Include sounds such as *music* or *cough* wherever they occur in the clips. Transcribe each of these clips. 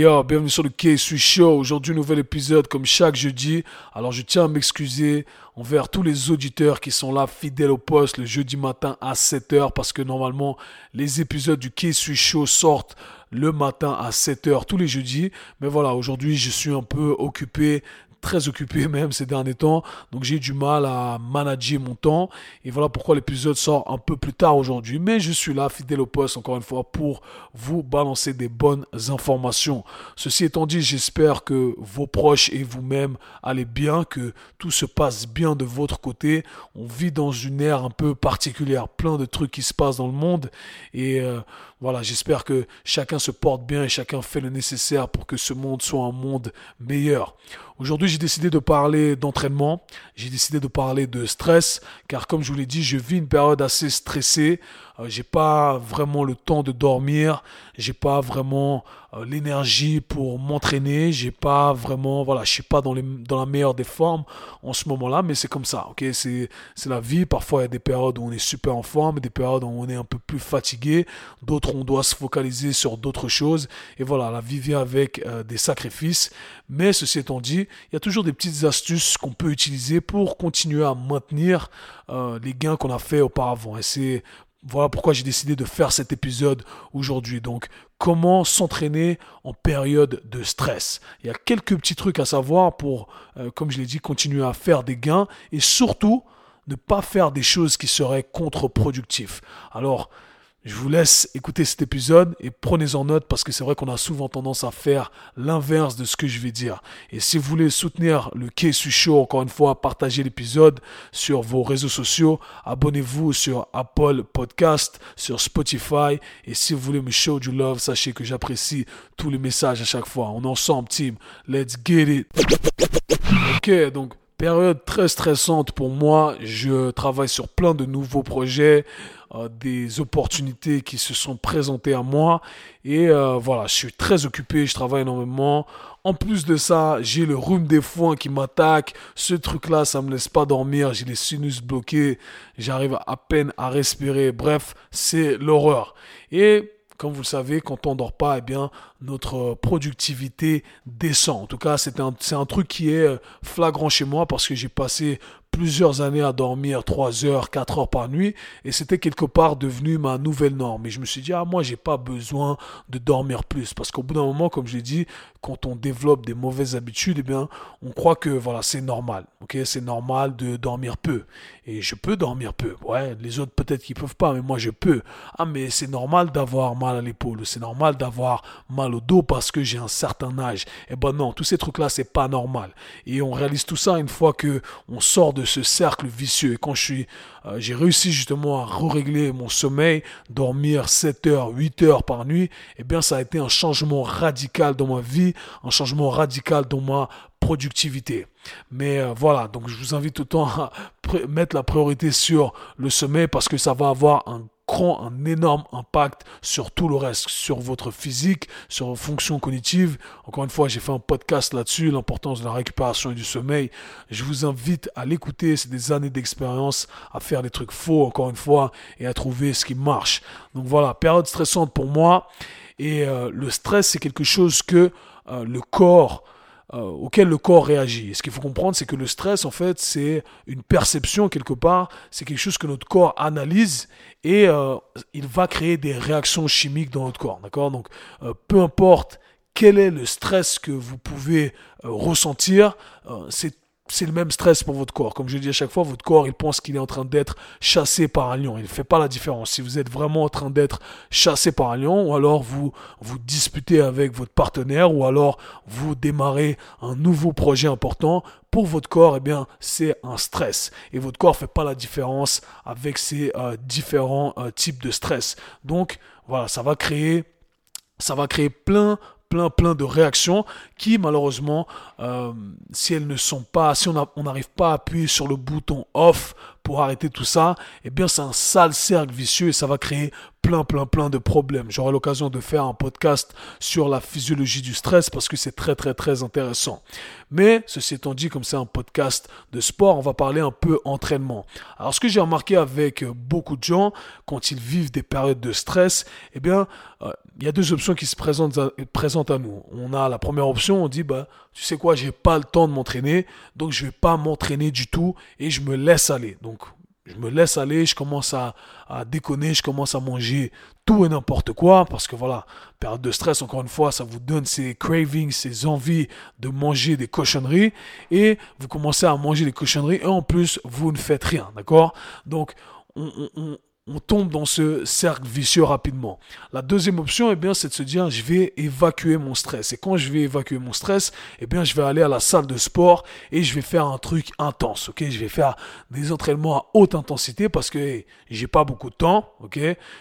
yo, bienvenue sur le K-Suis Show. Aujourd'hui, nouvel épisode comme chaque jeudi. Alors, je tiens à m'excuser envers tous les auditeurs qui sont là fidèles au poste le jeudi matin à 7h parce que normalement, les épisodes du K-Suis Show sortent le matin à 7h tous les jeudis. Mais voilà, aujourd'hui, je suis un peu occupé très occupé *laughs* même ces derniers temps, donc j'ai du mal à manager mon temps. Et voilà pourquoi l'épisode sort un peu plus tard aujourd'hui. Mais je suis là, fidèle au poste, encore une fois, pour vous balancer des bonnes informations. Ceci étant dit, j'espère que vos proches et vous-même allez bien, que tout se passe bien de votre côté. On vit dans une ère un peu particulière, plein de trucs qui se passent dans le monde. Et euh, voilà, j'espère que chacun se porte bien et chacun fait le nécessaire pour que ce monde soit un monde meilleur. Aujourd'hui, j'ai décidé de parler d'entraînement, j'ai décidé de parler de stress, car comme je vous l'ai dit, je vis une période assez stressée. Euh, j'ai pas vraiment le temps de dormir, j'ai pas vraiment euh, l'énergie pour m'entraîner, j'ai pas vraiment, voilà, je suis pas dans, les, dans la meilleure des formes en ce moment-là, mais c'est comme ça, ok, c'est, la vie. Parfois, il y a des périodes où on est super en forme, des périodes où on est un peu plus fatigué, d'autres on doit se focaliser sur d'autres choses, et voilà, la vie vient avec euh, des sacrifices. Mais ceci étant dit, il y a toujours des petites astuces qu'on peut utiliser pour continuer à maintenir les gains qu'on a fait auparavant. Et c'est voilà pourquoi j'ai décidé de faire cet épisode aujourd'hui. Donc, comment s'entraîner en période de stress? Il y a quelques petits trucs à savoir pour, euh, comme je l'ai dit, continuer à faire des gains et surtout ne pas faire des choses qui seraient contre-productives. Alors, je vous laisse écouter cet épisode et prenez-en note parce que c'est vrai qu'on a souvent tendance à faire l'inverse de ce que je vais dire. Et si vous voulez soutenir le KSU Show, encore une fois, partagez l'épisode sur vos réseaux sociaux, abonnez-vous sur Apple Podcast, sur Spotify. Et si vous voulez me show du love, sachez que j'apprécie tous les messages à chaque fois. On est ensemble, team. Let's get it. Ok, donc période très stressante pour moi. Je travaille sur plein de nouveaux projets. Euh, des opportunités qui se sont présentées à moi. Et euh, voilà, je suis très occupé, je travaille énormément. En plus de ça, j'ai le rhume des foins qui m'attaque. Ce truc-là, ça me laisse pas dormir. J'ai les sinus bloqués. J'arrive à peine à respirer. Bref, c'est l'horreur. Et comme vous le savez, quand on dort pas, eh bien, notre productivité descend. En tout cas, c'est un, un truc qui est flagrant chez moi parce que j'ai passé plusieurs années à dormir 3 heures, 4 heures par nuit et c'était quelque part devenu ma nouvelle norme. Et je me suis dit, ah, moi, j'ai pas besoin de dormir plus parce qu'au bout d'un moment, comme je l'ai dit, quand on développe des mauvaises habitudes, eh bien, on croit que voilà, c'est normal. Ok, c'est normal de dormir peu. Et je peux dormir peu. Ouais, les autres peut-être qu'ils peuvent pas, mais moi je peux. Ah, mais c'est normal d'avoir mal à l'épaule. C'est normal d'avoir mal au dos parce que j'ai un certain âge. Eh ben non, tous ces trucs-là, c'est pas normal. Et on réalise tout ça une fois que on sort de ce cercle vicieux. Et quand je suis, euh, j'ai réussi justement à régler mon sommeil, dormir 7 heures, 8 heures par nuit, eh bien ça a été un changement radical dans ma vie, un changement radical dans ma productivité. Mais euh, voilà, donc je vous invite autant à mettre la priorité sur le sommeil parce que ça va avoir un un énorme impact sur tout le reste, sur votre physique, sur vos fonctions cognitives. Encore une fois, j'ai fait un podcast là-dessus, l'importance de la récupération et du sommeil. Je vous invite à l'écouter, c'est des années d'expérience à faire des trucs faux, encore une fois, et à trouver ce qui marche. Donc voilà, période stressante pour moi. Et euh, le stress, c'est quelque chose que euh, le corps euh, auquel le corps réagit. Et ce qu'il faut comprendre, c'est que le stress, en fait, c'est une perception quelque part, c'est quelque chose que notre corps analyse et euh, il va créer des réactions chimiques dans notre corps. D'accord? Donc, euh, peu importe quel est le stress que vous pouvez ressentir, c'est c'est le même stress pour votre corps. Comme je dis à chaque fois, votre corps, il pense qu'il est en train d'être chassé par un lion. Il ne fait pas la différence. Si vous êtes vraiment en train d'être chassé par un lion, ou alors vous vous disputez avec votre partenaire, ou alors vous démarrez un nouveau projet important, pour votre corps, eh bien, c'est un stress. Et votre corps ne fait pas la différence avec ces euh, différents euh, types de stress. Donc, voilà, ça va créer, ça va créer plein, plein plein de réactions qui malheureusement euh, si elles ne sont pas si on n'arrive pas à appuyer sur le bouton off pour arrêter tout ça, eh bien c'est un sale cercle vicieux et ça va créer plein, plein, plein de problèmes. J'aurai l'occasion de faire un podcast sur la physiologie du stress parce que c'est très, très, très intéressant. Mais, ceci étant dit, comme c'est un podcast de sport, on va parler un peu entraînement. Alors, ce que j'ai remarqué avec beaucoup de gens, quand ils vivent des périodes de stress, eh bien, euh, il y a deux options qui se présentent à, présentent à nous. On a la première option, on dit, bah, tu sais quoi, j'ai pas le temps de m'entraîner, donc je vais pas m'entraîner du tout et je me laisse aller. Donc, je me laisse aller, je commence à, déconner, je commence à manger tout et n'importe quoi, parce que voilà, période de stress, encore une fois, ça vous donne ces cravings, ces envies de manger des cochonneries, et vous commencez à manger des cochonneries, et en plus, vous ne faites rien, d'accord? Donc, on, on tombe dans ce cercle vicieux rapidement. La deuxième option, eh bien, c'est de se dire, je vais évacuer mon stress. Et quand je vais évacuer mon stress, eh bien, je vais aller à la salle de sport et je vais faire un truc intense, ok? Je vais faire des entraînements à haute intensité parce que j'ai pas beaucoup de temps, ok?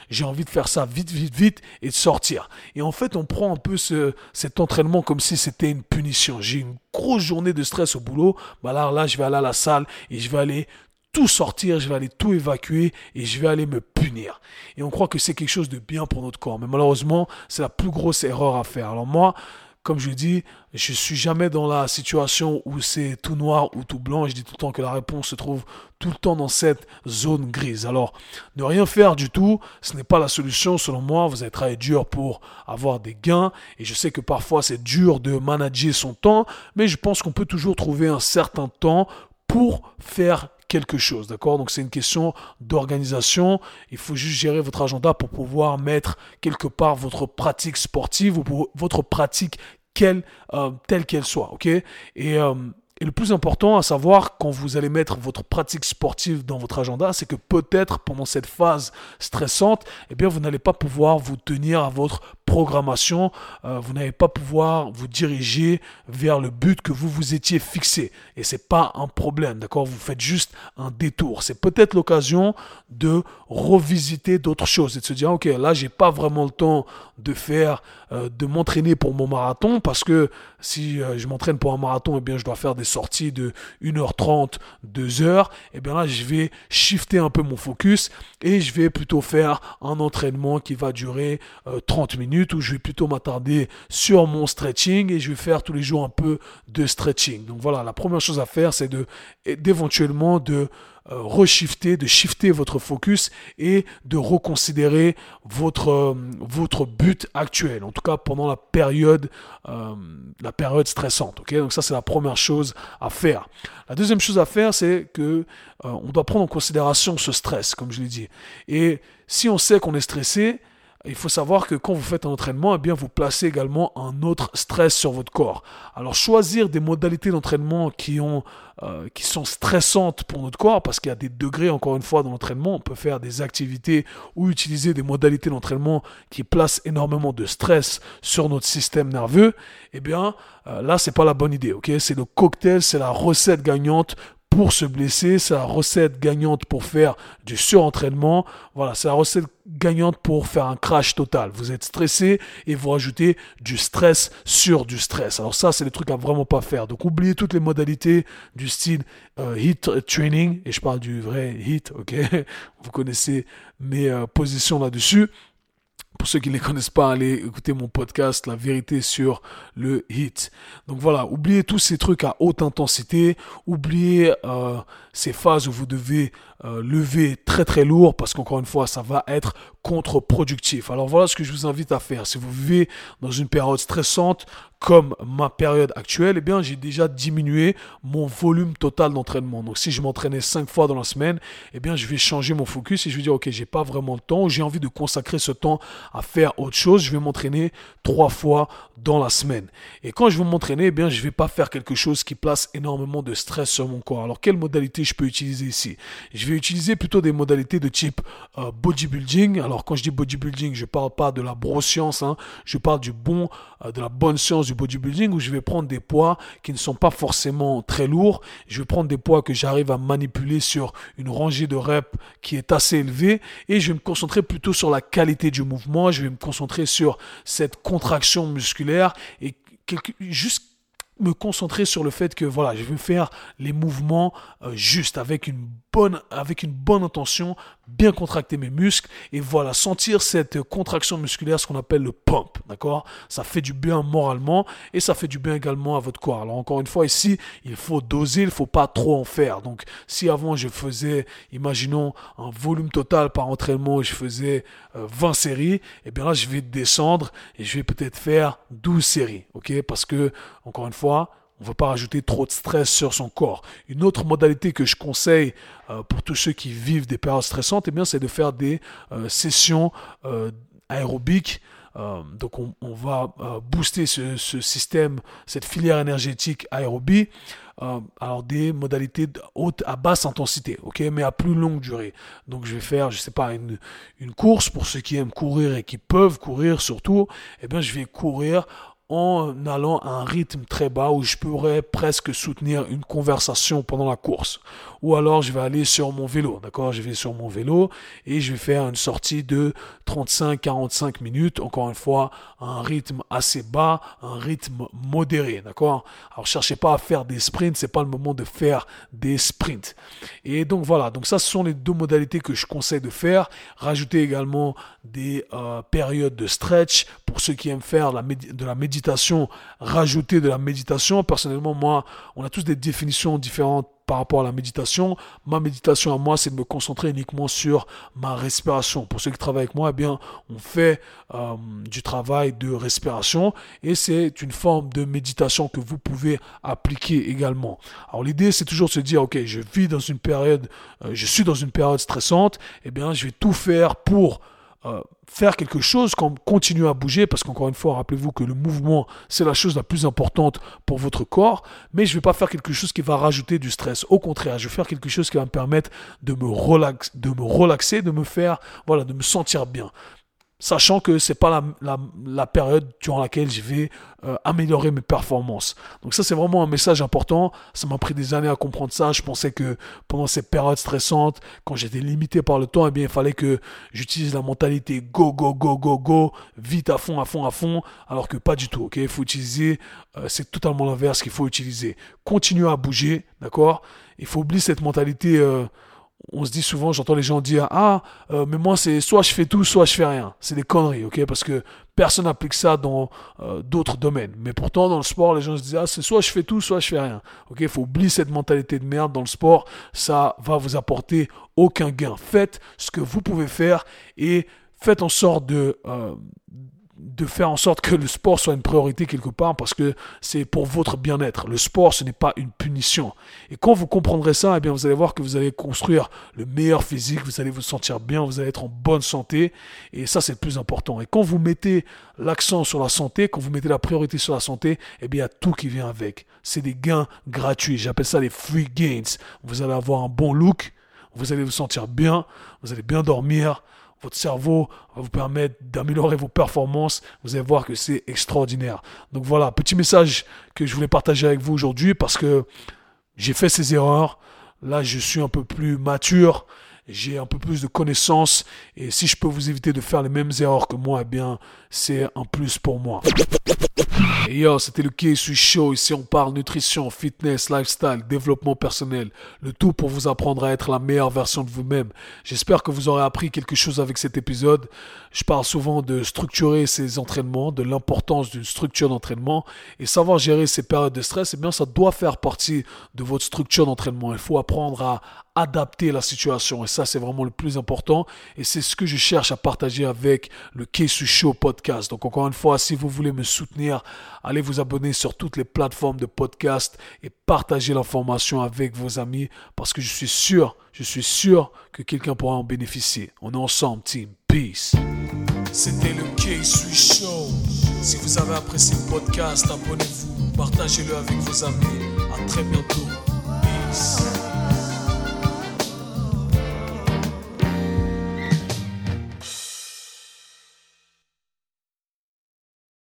J'ai envie de faire ça vite, vite, vite et de sortir. Et en fait, on prend un peu ce, cet entraînement comme si c'était une punition. J'ai une grosse journée de stress au boulot, bah là, je vais aller à la salle et je vais aller tout sortir, je vais aller tout évacuer et je vais aller me punir. Et on croit que c'est quelque chose de bien pour notre corps. Mais malheureusement, c'est la plus grosse erreur à faire. Alors moi, comme je dis, je suis jamais dans la situation où c'est tout noir ou tout blanc. Je dis tout le temps que la réponse se trouve tout le temps dans cette zone grise. Alors, ne rien faire du tout, ce n'est pas la solution selon moi. Vous allez travailler dur pour avoir des gains. Et je sais que parfois c'est dur de manager son temps, mais je pense qu'on peut toujours trouver un certain temps pour faire quelque chose, d'accord? Donc c'est une question d'organisation. Il faut juste gérer votre agenda pour pouvoir mettre quelque part votre pratique sportive ou votre pratique quelle, euh, telle qu'elle soit, ok? Et euh, et le plus important à savoir quand vous allez mettre votre pratique sportive dans votre agenda, c'est que peut-être pendant cette phase stressante, eh bien vous n'allez pas pouvoir vous tenir à votre programmation, euh, vous n'allez pas pouvoir vous diriger vers le but que vous vous étiez fixé. Et c'est pas un problème, d'accord? Vous faites juste un détour. C'est peut-être l'occasion de revisiter d'autres choses et de se dire, ok, là j'ai pas vraiment le temps de faire, euh, de m'entraîner pour mon marathon parce que si euh, je m'entraîne pour un marathon, eh bien je dois faire des sorties de 1h30, 2h. Et bien là, je vais shifter un peu mon focus et je vais plutôt faire un entraînement qui va durer 30 minutes où je vais plutôt m'attarder sur mon stretching et je vais faire tous les jours un peu de stretching. Donc voilà, la première chose à faire, c'est de d'éventuellement de euh, reshifter, de shifter votre focus et de reconsidérer votre, euh, votre but actuel, en tout cas pendant la période, euh, la période stressante. ok? Donc ça, c'est la première chose à faire. La deuxième chose à faire, c'est que on doit prendre en considération ce stress, comme je l'ai dit. Et si on sait qu'on est stressé, il faut savoir que quand vous faites un entraînement, eh bien, vous placez également un autre stress sur votre corps. Alors, choisir des modalités d'entraînement euh, qui sont stressantes pour notre corps, parce qu'il y a des degrés, encore une fois, dans l'entraînement. On peut faire des activités ou utiliser des modalités d'entraînement qui placent énormément de stress sur notre système nerveux. Eh bien, euh, là, c'est pas la bonne idée? C'est le cocktail, c'est la recette gagnante pour se blesser, c'est la recette gagnante pour faire du surentraînement. Voilà, c'est la recette gagnante pour faire un crash total. Vous êtes stressé et vous rajoutez du stress sur du stress. Alors ça, c'est le truc à vraiment pas faire. Donc oubliez toutes les modalités du style euh, hit training et je parle du vrai hit, ok? *laughs* Vous connaissez mes euh, positions là-dessus. Pour ceux qui ne les connaissent pas, allez écouter mon podcast La vérité sur le hit. Donc voilà, oubliez tous ces trucs à haute intensité, oubliez euh, ces phases où vous devez euh, lever très très lourd parce qu'encore une fois, ça va être contre-productif. Alors voilà ce que je vous invite à faire. Si vous vivez dans une période stressante comme ma période actuelle, eh bien j'ai déjà diminué mon volume total d'entraînement. Donc si je m'entraînais 5 fois dans la semaine, eh bien je vais changer mon focus et je vais dire ok, j'ai pas vraiment le temps, j'ai envie de consacrer ce temps à faire autre chose, je vais m'entraîner 3 fois dans la semaine. Et quand je vais m'entraîner, eh bien je vais pas faire quelque chose qui place énormément de stress sur mon corps. Alors quelle modalité je peux utiliser ici? Je vais utiliser plutôt des modalités de type euh, bodybuilding. Alors quand je dis bodybuilding, je parle pas de la broscience, hein, je parle du bon, euh, de la bonne science du bodybuilding où je vais prendre des poids qui ne sont pas forcément très lourds. Je vais prendre des poids que j'arrive à manipuler sur une rangée de reps qui est assez élevée et je vais me concentrer plutôt sur la qualité du mouvement. Je vais me concentrer sur cette contraction musculaire et juste me concentrer sur le fait que voilà, je vais faire les mouvements euh, juste avec une bonne avec une bonne intention, bien contracter mes muscles et voilà, sentir cette contraction musculaire ce qu'on appelle le pump, d'accord? Ça fait du bien moralement et ça fait du bien également à votre corps. Alors encore une fois ici, il faut doser, il faut pas trop en faire. Donc si avant je faisais imaginons un volume total par entraînement, je faisais 20 euh, séries, et eh bien là je vais descendre et je vais peut-être faire 12 séries, OK? Parce que encore une fois, on ne veut pas rajouter trop de stress sur son corps. Une autre modalité que je conseille euh, pour tous ceux qui vivent des périodes stressantes, eh c'est de faire des euh, sessions euh, aérobiques. donc on, va booster ce, système, cette filière énergétique aérobie. alors des modalités haute à basse intensité, mais à plus longue durée. Donc je vais faire, je sais pas, une, une course pour ceux qui aiment courir et qui peuvent courir surtout. Eh bien, je vais courir en allant à un rythme très bas où je pourrais presque soutenir une conversation pendant la course. Ou alors je vais aller sur mon vélo, d'accord? Je vais sur mon vélo et je vais faire une sortie de 35-45 minutes, encore une fois, un rythme assez bas, un rythme modéré, d'accord? Alors cherchez pas à faire des sprints, c'est pas le moment de faire des sprints. Et donc voilà, donc ça ce sont les deux modalités que je conseille de faire. Rajouter également des euh, périodes de stretch pour ceux qui aiment faire de la méditation, rajouter de la méditation. Personnellement, moi, on a tous des définitions différentes par rapport à la méditation. Ma méditation à moi, c'est de me concentrer uniquement sur ma respiration. Pour ceux qui travaillent avec moi, eh bien, on fait euh, du travail de respiration et c'est une forme de méditation que vous pouvez appliquer également. Alors l'idée, c'est toujours de se dire, ok, je vis dans une période, euh, je suis dans une période stressante, eh bien, je vais tout faire pour euh, faire quelque chose, comme continuer à bouger, parce qu'encore une fois, rappelez-vous que le mouvement, c'est la chose la plus importante pour votre corps, mais je ne vais pas faire quelque chose qui va rajouter du stress. Au contraire, je vais faire quelque chose qui va me permettre de me, relax, de me relaxer, de me faire, voilà, de me sentir bien sachant que c'est pas la, la, période durant laquelle je vais euh, améliorer mes performances. Donc ça c'est vraiment un message important. Ça m'a pris des années à comprendre ça. Je pensais que pendant ces périodes stressantes, quand j'étais limité par le temps, eh bien il fallait que j'utilise la mentalité go go go go go, vite à fond à fond à fond, alors que pas du tout. Ok, il faut utiliser, euh, c'est totalement l'inverse qu'il faut utiliser. Continuer à bouger, d'accord? Il faut oublier cette mentalité. Euh, on se dit souvent, j'entends les gens dire Ah, euh, mais moi, c'est soit je fais tout, soit je fais rien. C'est des conneries, ok? Parce que personne n'applique ça dans euh, d'autres domaines. Mais pourtant, dans le sport, les gens se disent Ah, c'est soit je fais tout, soit je fais rien. Ok? Il faut oublier cette mentalité de merde dans le sport. Ça va vous apporter aucun gain. Faites ce que vous pouvez faire et faites en sorte de. Euh, de faire en sorte que le sport soit une priorité quelque part parce que c'est pour votre bien-être. Le sport, ce n'est pas une punition. Et quand vous comprendrez ça, eh bien, vous allez voir que vous allez construire le meilleur physique, vous allez vous sentir bien, vous allez être en bonne santé. Et ça, c'est le plus important. Et quand vous mettez l'accent sur la santé, quand vous mettez la priorité sur la santé, eh bien, il y a tout qui vient avec. C'est des gains gratuits. J'appelle ça les free gains. Vous allez avoir un bon look, vous allez vous sentir bien, vous allez bien dormir, votre cerveau va vous permettre d'améliorer vos performances. Vous allez voir que c'est extraordinaire. Donc voilà, petit message que je voulais partager avec vous aujourd'hui parce que j'ai fait ces erreurs. Là, je suis un peu plus mature j'ai un peu plus de connaissances et si je peux vous éviter de faire les mêmes erreurs que moi, eh bien, c'est un plus pour moi. Et yo, c'était le KSU Show. Ici, on parle nutrition, fitness, lifestyle, développement personnel. Le tout pour vous apprendre à être la meilleure version de vous-même. J'espère que vous aurez appris quelque chose avec cet épisode. Je parle souvent de structurer ses entraînements, de l'importance d'une structure d'entraînement et savoir gérer ces périodes de stress. Eh bien, ça doit faire partie de votre structure d'entraînement. Il faut apprendre à adapter la situation. Et ça, c'est vraiment le plus important. Et c'est ce que je cherche à partager avec le Kesu Show podcast. Donc, encore une fois, si vous voulez me soutenir, allez vous abonner sur toutes les plateformes de podcast et partagez l'information avec vos amis parce que je suis sûr, je suis sûr que quelqu'un pourra en bénéficier. On est ensemble, team. Peace. C'était le K-Sui Show. Si vous avez apprécié le podcast, abonnez-vous, partagez-le avec vos amis. À très bientôt. Peace.